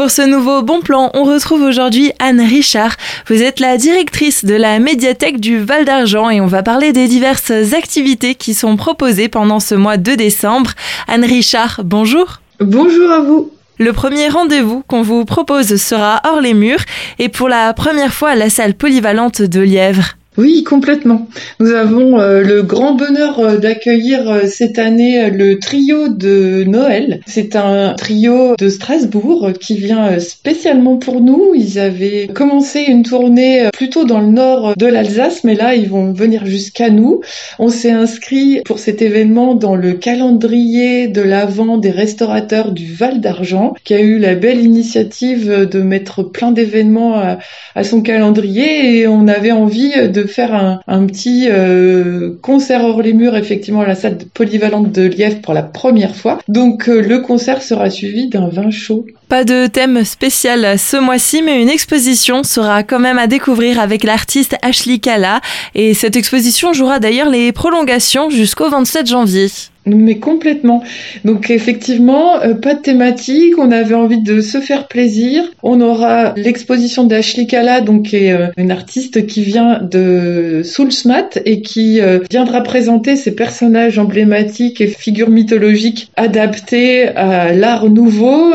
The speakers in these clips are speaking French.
Pour ce nouveau bon plan, on retrouve aujourd'hui Anne Richard. Vous êtes la directrice de la médiathèque du Val d'Argent et on va parler des diverses activités qui sont proposées pendant ce mois de décembre. Anne Richard, bonjour. Bonjour à vous. Le premier rendez-vous qu'on vous propose sera hors les murs et pour la première fois à la salle polyvalente de Lièvre. Oui, complètement. Nous avons euh, le grand bonheur euh, d'accueillir euh, cette année le trio de Noël. C'est un trio de Strasbourg qui vient spécialement pour nous. Ils avaient commencé une tournée plutôt dans le nord de l'Alsace, mais là, ils vont venir jusqu'à nous. On s'est inscrit pour cet événement dans le calendrier de l'Avent des restaurateurs du Val d'Argent, qui a eu la belle initiative de mettre plein d'événements à, à son calendrier et on avait envie de faire un, petit euh, concert hors les murs, effectivement, à la salle polyvalente de Lièvre pour la première fois. Donc euh, le concert sera suivi d'un vin chaud. Pas de thème spécial ce mois-ci, mais une exposition sera quand même à découvrir avec l'artiste Ashley Kala. Et cette exposition jouera d'ailleurs les prolongations jusqu'au 27 janvier. Mais complètement. Donc effectivement, euh, pas de thématique. On avait envie de se faire plaisir. On aura l'exposition d'Ashley Kala, donc qui est euh, une artiste qui vient de Soulsmat et qui euh, viendra présenter ses personnages emblématiques et figures mythologiques adaptés à l'art nouveau.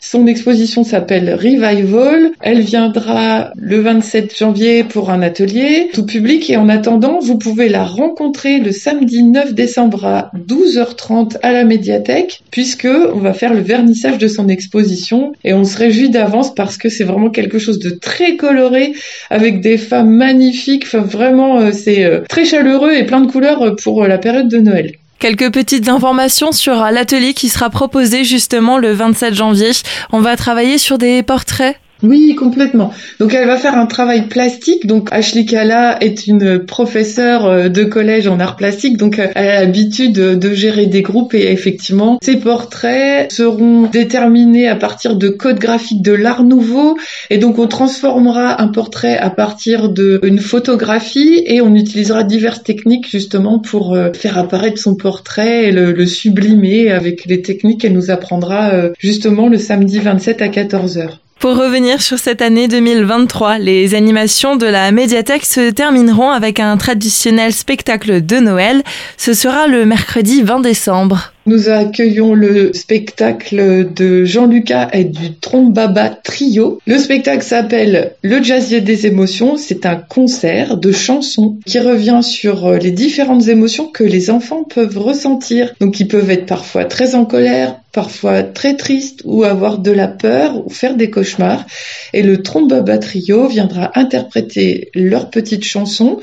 Son exposition s'appelle Revival. Elle viendra le 27 janvier pour un atelier tout public et en attendant, vous pouvez la rencontrer le samedi 9 décembre à 12 12h30 à la médiathèque puisque on va faire le vernissage de son exposition et on se réjouit d'avance parce que c'est vraiment quelque chose de très coloré avec des femmes magnifiques. Vraiment, euh, c'est euh, très chaleureux et plein de couleurs pour euh, la période de Noël. Quelques petites informations sur l'atelier qui sera proposé justement le 27 janvier. On va travailler sur des portraits oui, complètement. Donc elle va faire un travail plastique. Donc Ashley Kala est une professeure euh, de collège en art plastique, donc euh, elle a l'habitude de gérer des groupes et effectivement ses portraits seront déterminés à partir de codes graphiques de l'art nouveau et donc on transformera un portrait à partir d'une photographie et on utilisera diverses techniques justement pour euh, faire apparaître son portrait et le, le sublimer avec les techniques qu'elle nous apprendra justement le samedi 27 à 14h. Pour revenir sur cette année 2023, les animations de la médiathèque se termineront avec un traditionnel spectacle de Noël. Ce sera le mercredi 20 décembre. Nous accueillons le spectacle de Jean-Lucas et du Trombaba Trio. Le spectacle s'appelle Le Jazzier des émotions. C'est un concert de chansons qui revient sur les différentes émotions que les enfants peuvent ressentir. Donc ils peuvent être parfois très en colère, parfois très tristes ou avoir de la peur ou faire des cauchemars. Et le Trombaba Trio viendra interpréter leurs petites chansons.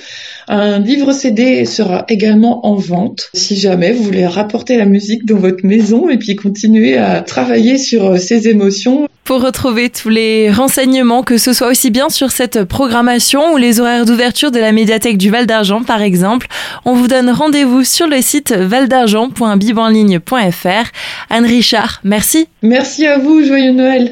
Un livre CD sera également en vente si jamais vous voulez rapporter la musique dans votre maison et puis continuer à travailler sur euh, ces émotions. Pour retrouver tous les renseignements, que ce soit aussi bien sur cette programmation ou les horaires d'ouverture de la médiathèque du Val d'Argent par exemple, on vous donne rendez-vous sur le site valdargent.bibanligne.fr. Anne Richard, merci. Merci à vous, joyeux Noël.